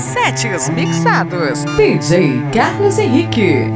Sete mixados. DJ Carlos Henrique.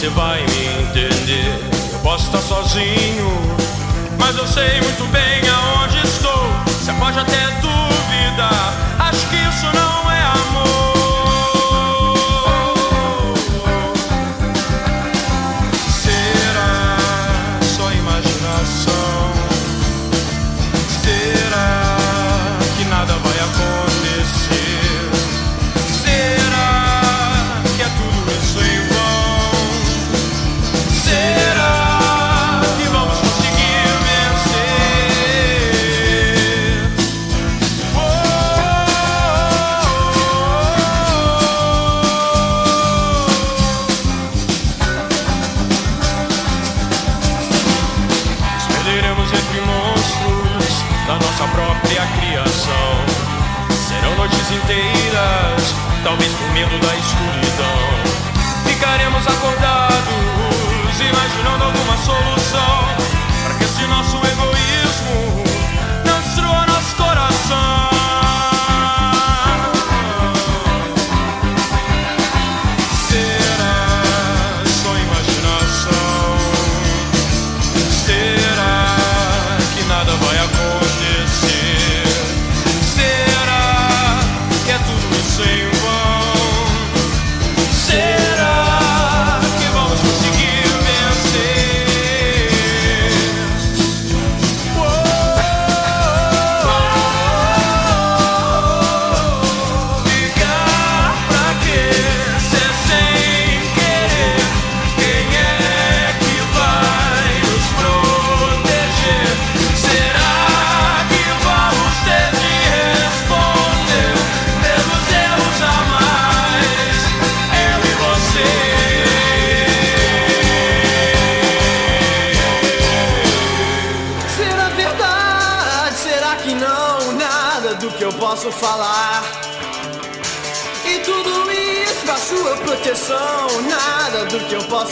você vai me entender. Eu posso estar sozinho, mas eu sei muito bem aonde estou. Você pode até duvidar, acho que isso não é amor.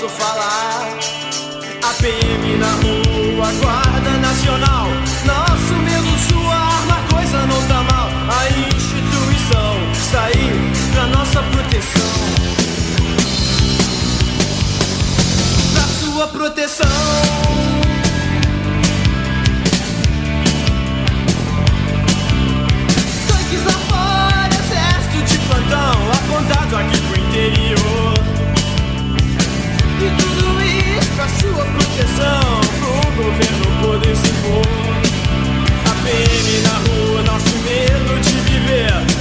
Posso falar. A PM na rua, Guarda Nacional, nosso medo, sua arma, coisa não tá mal. A instituição está aí pra nossa proteção. Pra sua proteção. Plantão, apontado aqui pro interior. Pra sua proteção, pro governo poder se impor. A PM na rua, nosso medo de viver.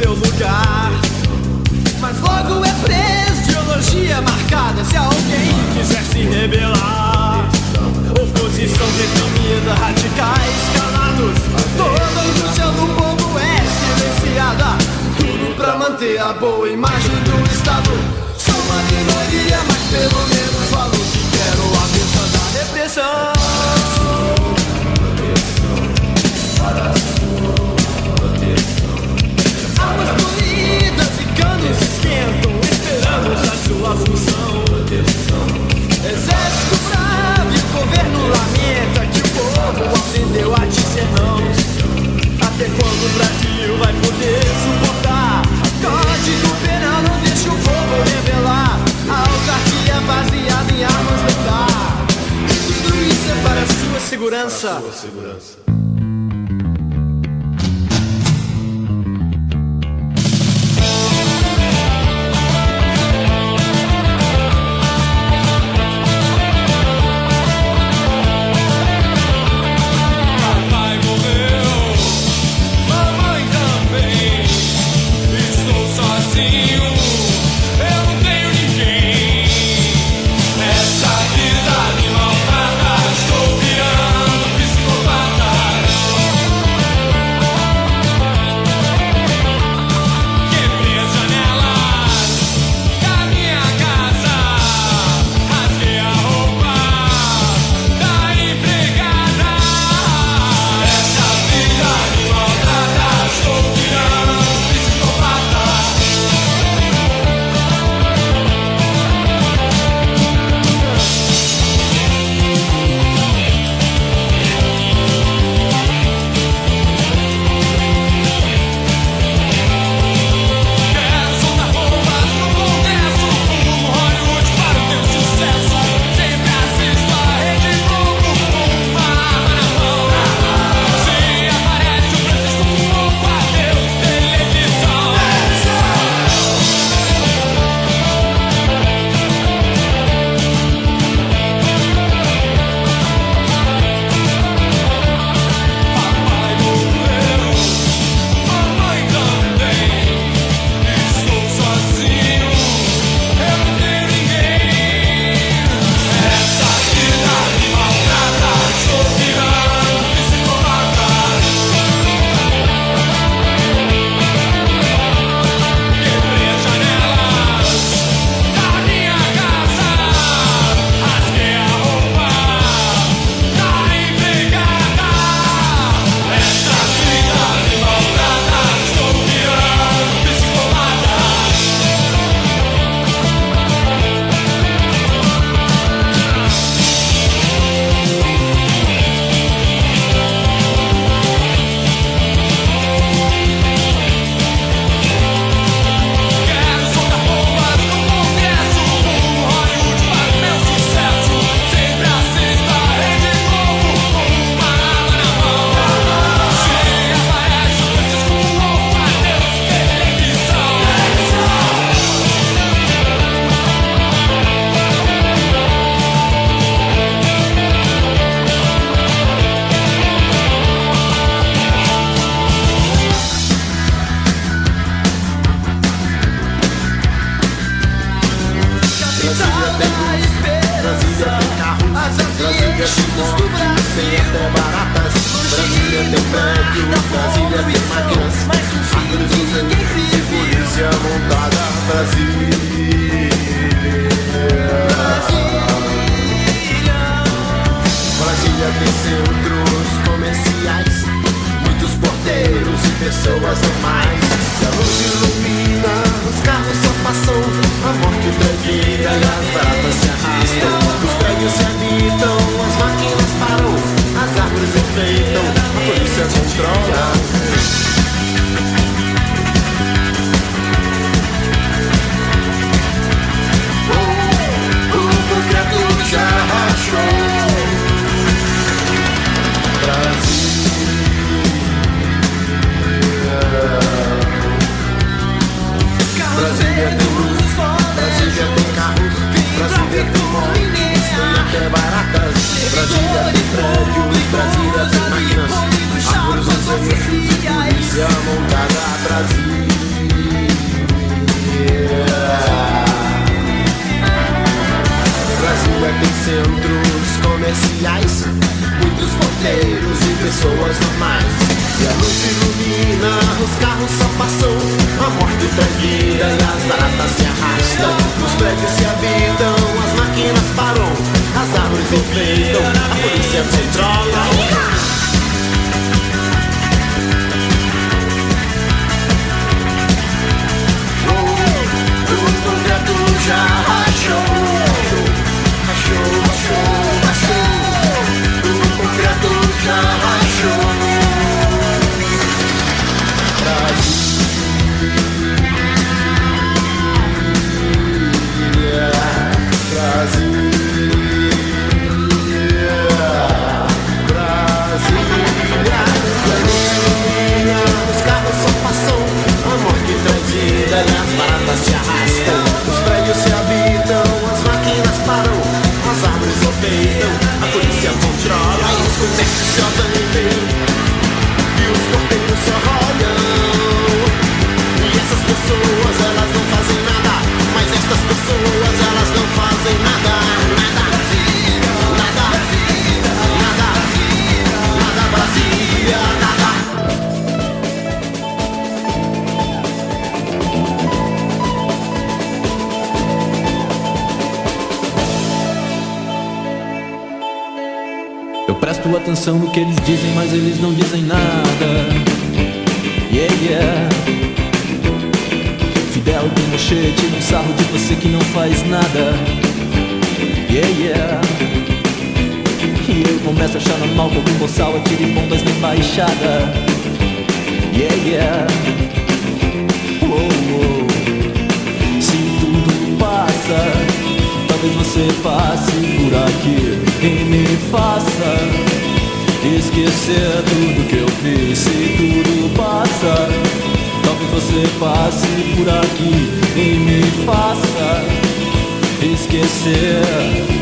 Seu lugar. Mas logo é preso, ideologia marcada se alguém quiser se rebelar. Oposição reprimida, radicais calados. Toda a indústria do povo é silenciada. Tudo pra manter a boa imagem do Estado. Sou uma minoria, mas pelo menos falo que quero, apesar da repressão. mais de baixada. Yeah, yeah. oh oh. Se tudo passa, talvez você passe por aqui e me faça esquecer tudo que eu fiz. Se tudo passa, talvez você passe por aqui e me faça esquecer.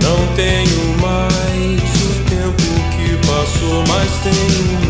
Não tenho mais o tempo que passou, mas tenho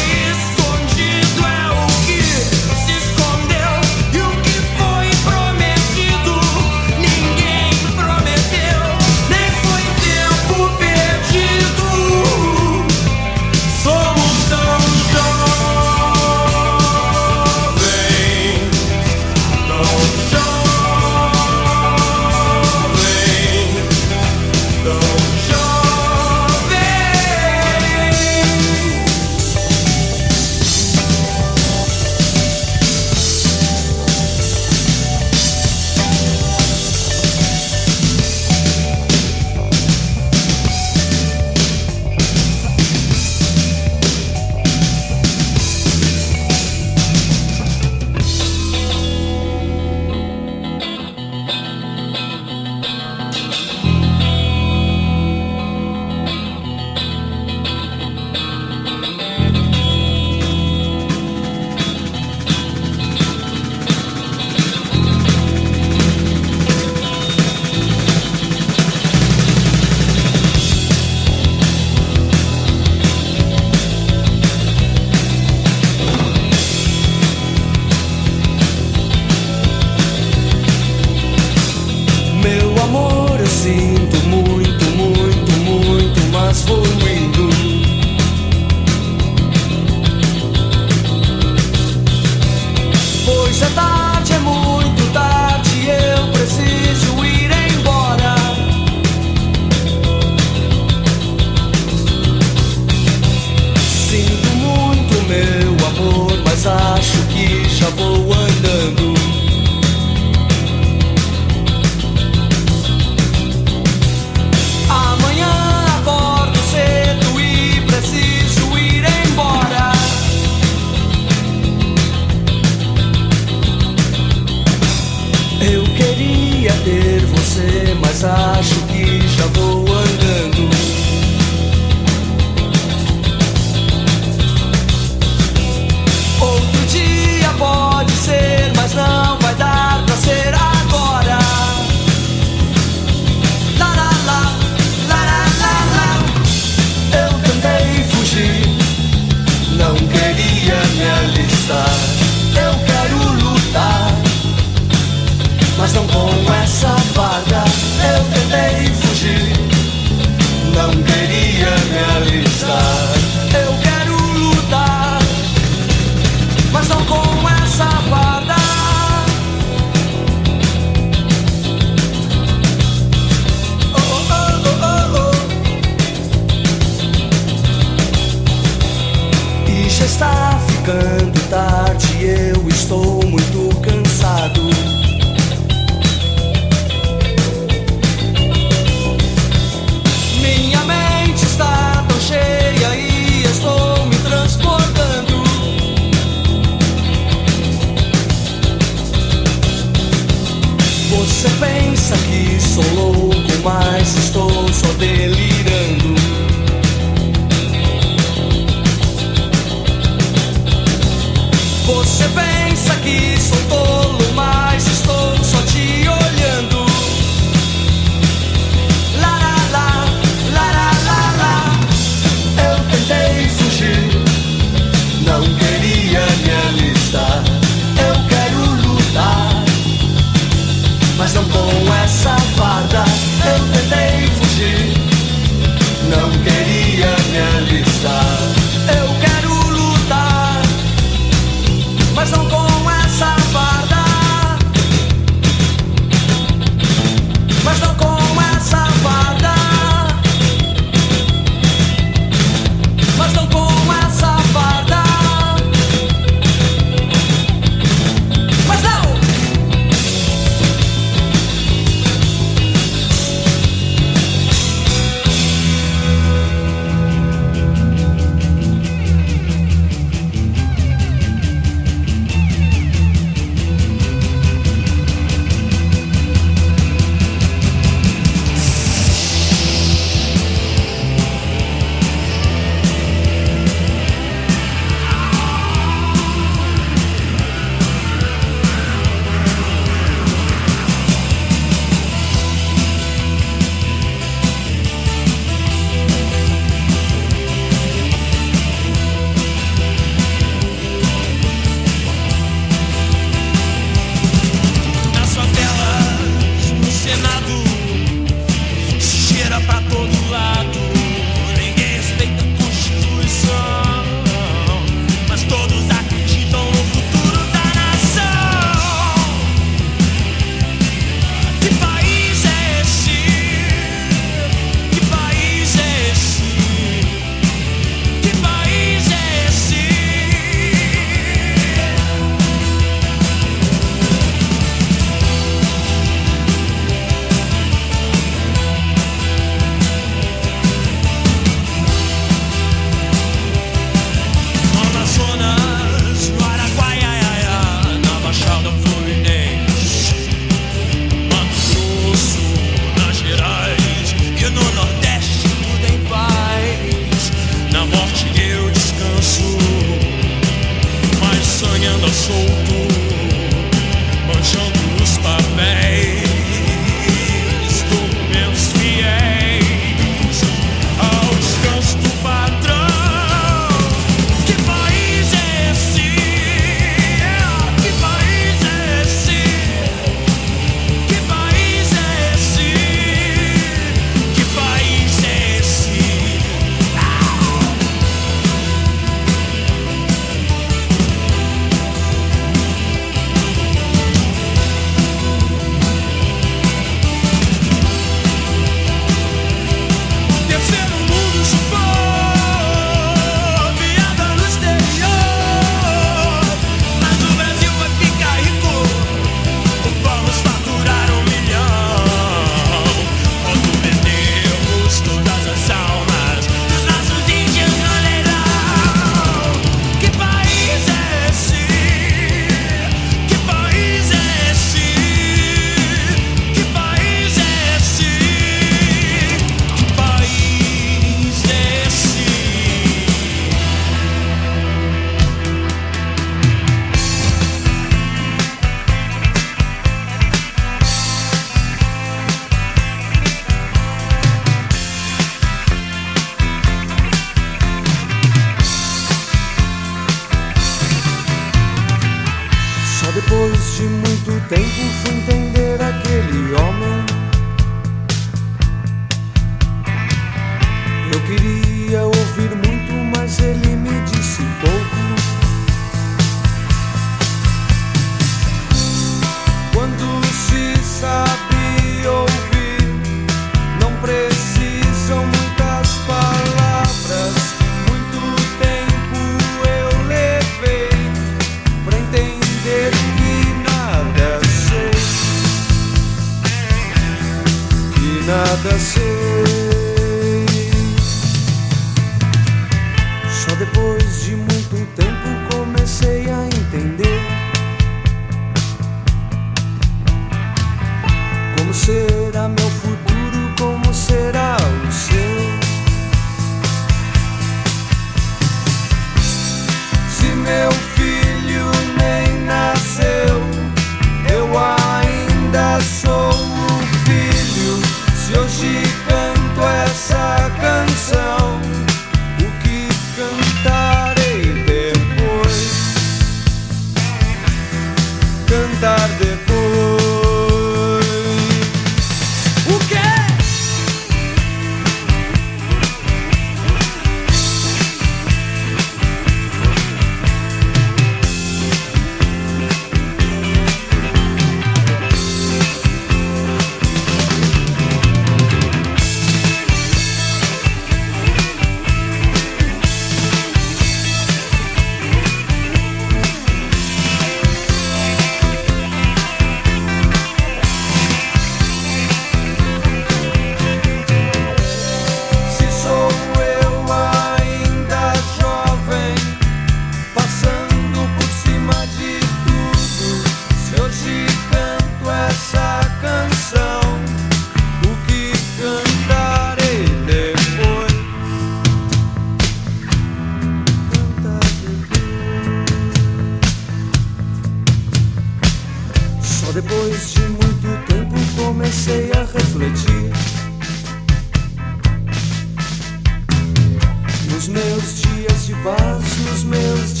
debaixo dos meus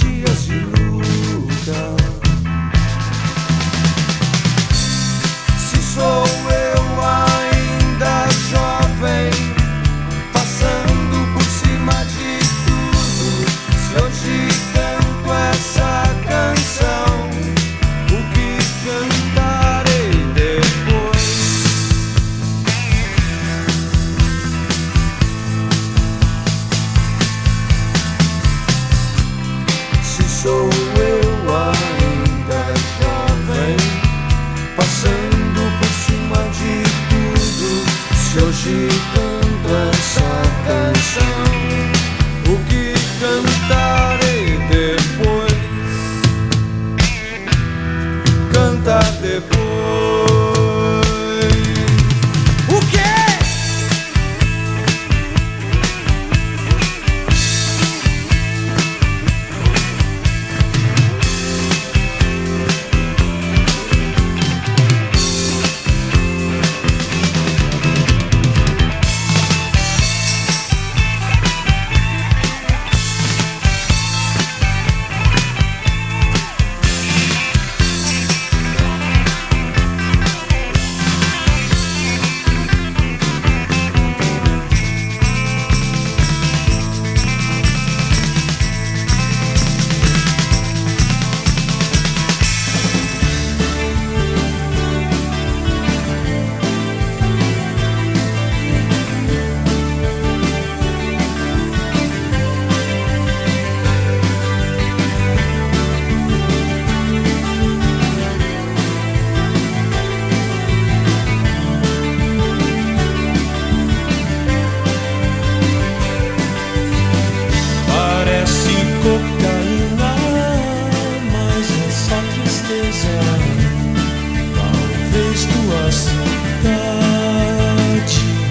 Cristo a cidade.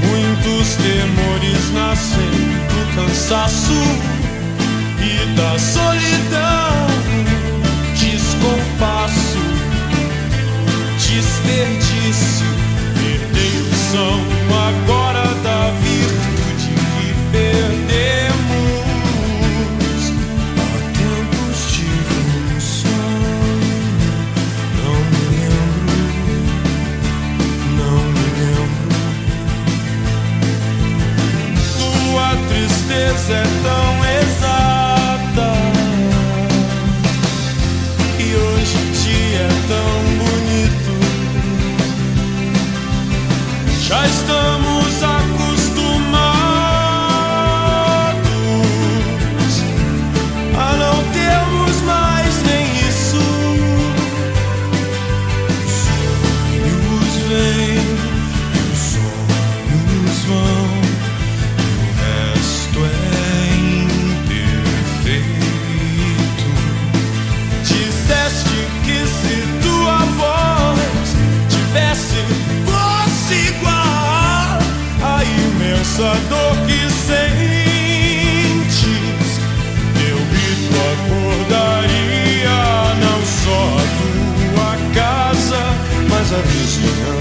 Muitos temores nascem do cansaço e da solidão. Mas a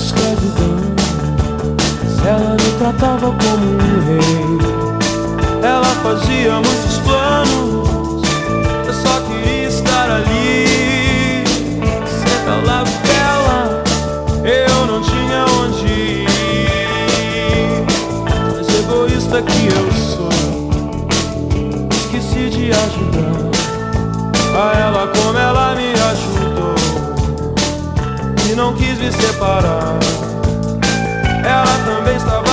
escravidão. Ela me tratava como um rei. Ela fazia muitos planos. não quis me separar. Ela também estava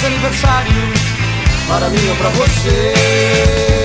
feliz aniversário para mim ou para você.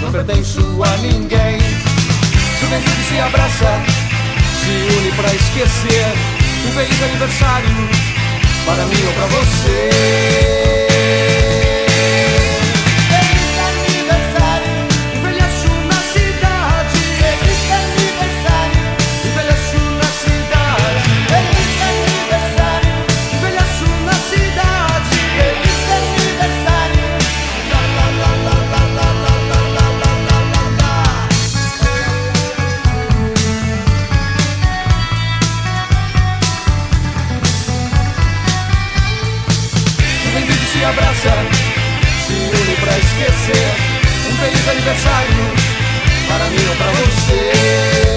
não pertenço a ninguém. Juventude se abraça, se une pra esquecer. Um feliz aniversário para mim ou pra você. se abraça, se une pra esquecer. Um feliz aniversário para mim ou pra você.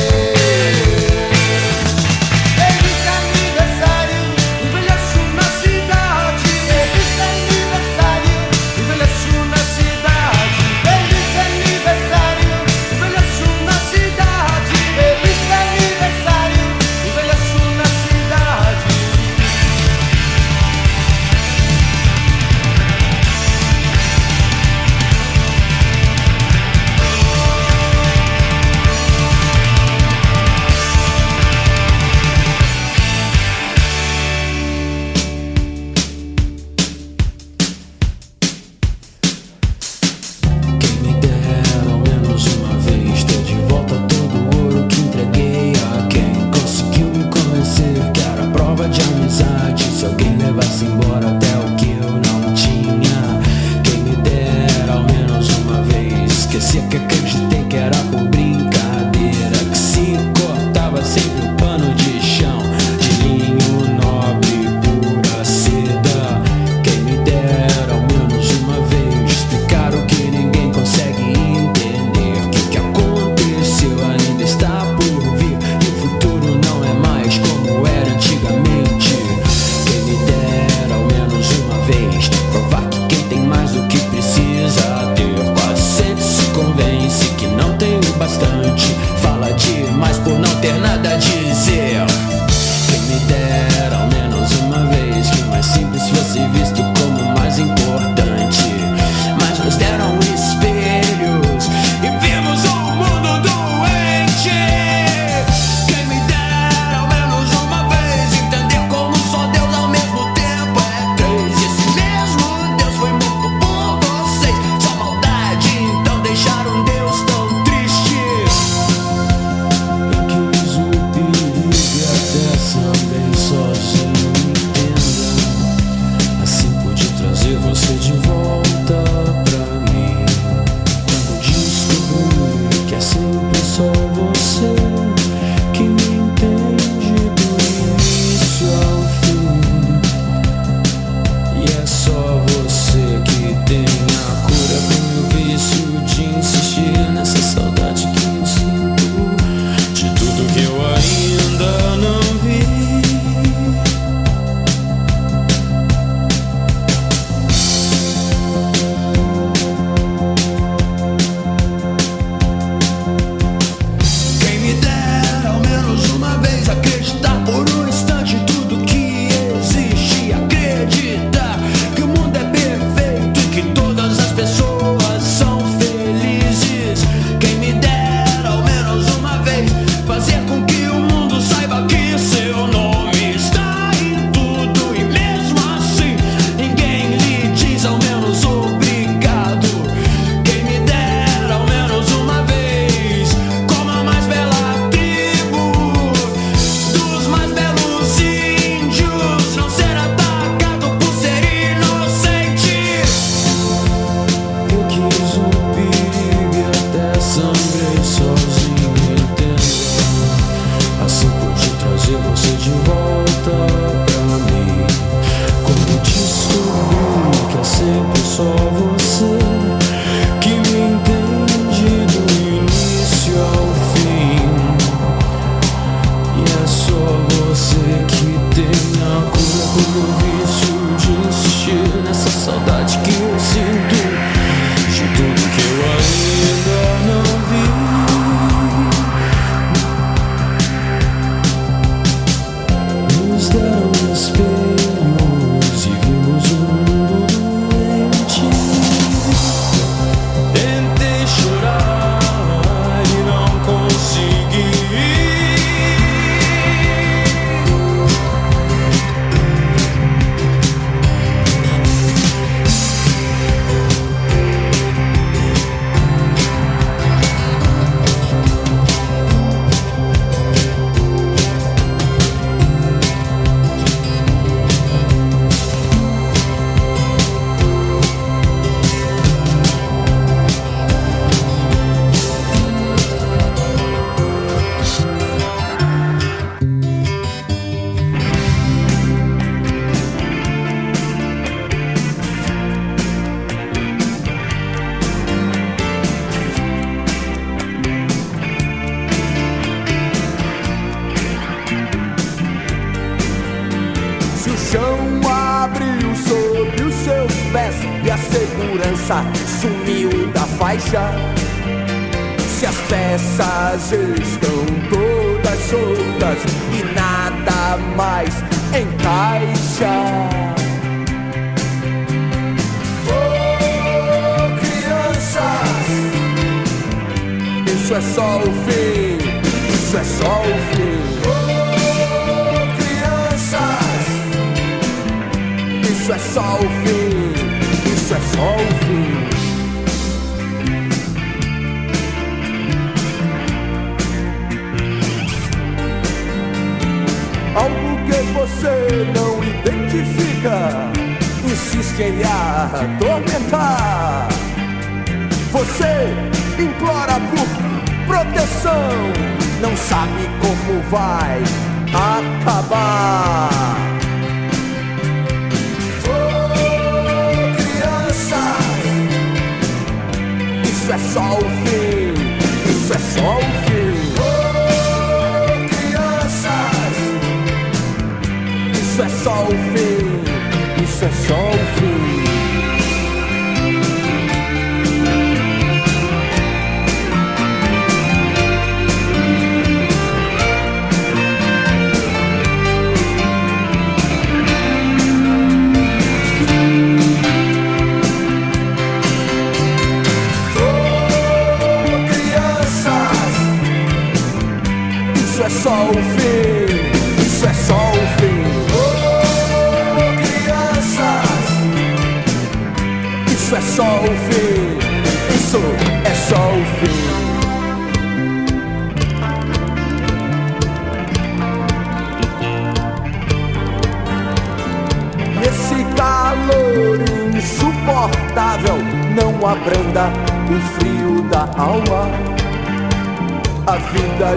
So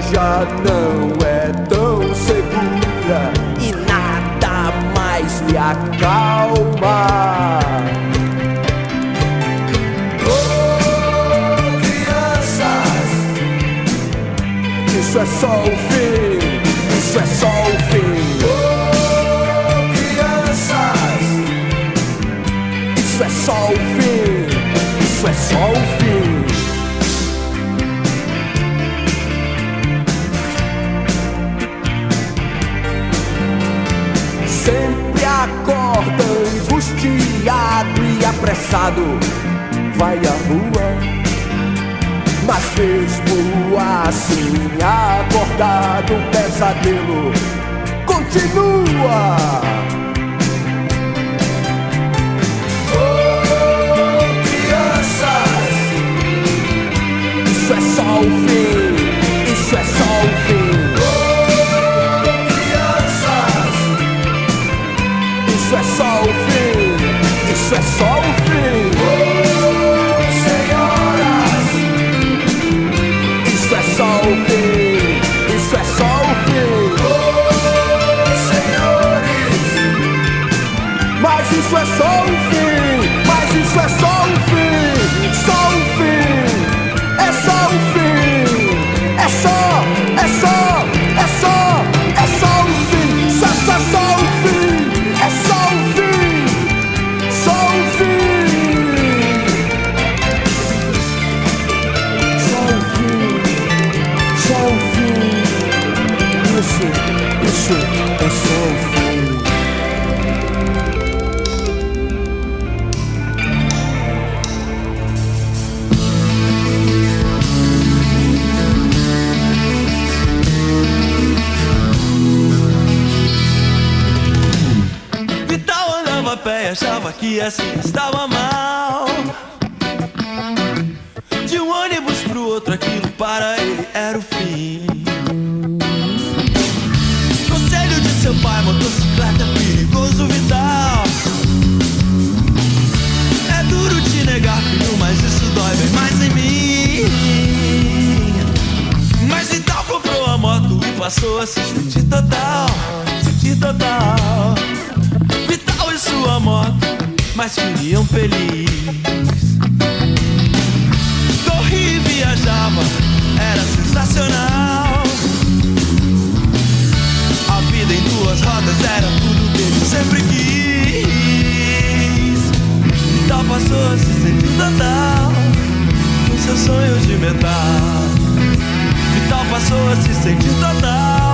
já não é. Fez mesmo assim acordado, o pesadelo continua. Oh, crianças, isso é só o fim, isso é só o fim. Oh, crianças, isso é só o fim, isso é só o fim. isso é só o fim, só o fim, é só o fim, é só. Que assim estava mal. De um ônibus pro outro, aquilo para ele era o fim. Conselho de seu pai, motocicleta é perigoso, vital. É duro te negar, filho, mas isso dói bem mais em mim. Mas Vital comprou a moto e passou a se sentir total, sentir total. E moto, mas queriam feliz. Corri e viajava, era sensacional. A vida em duas rodas era tudo que ele sempre quis. Vital passou a se sentir total, com seus sonhos de metal. Vital passou a se sentir total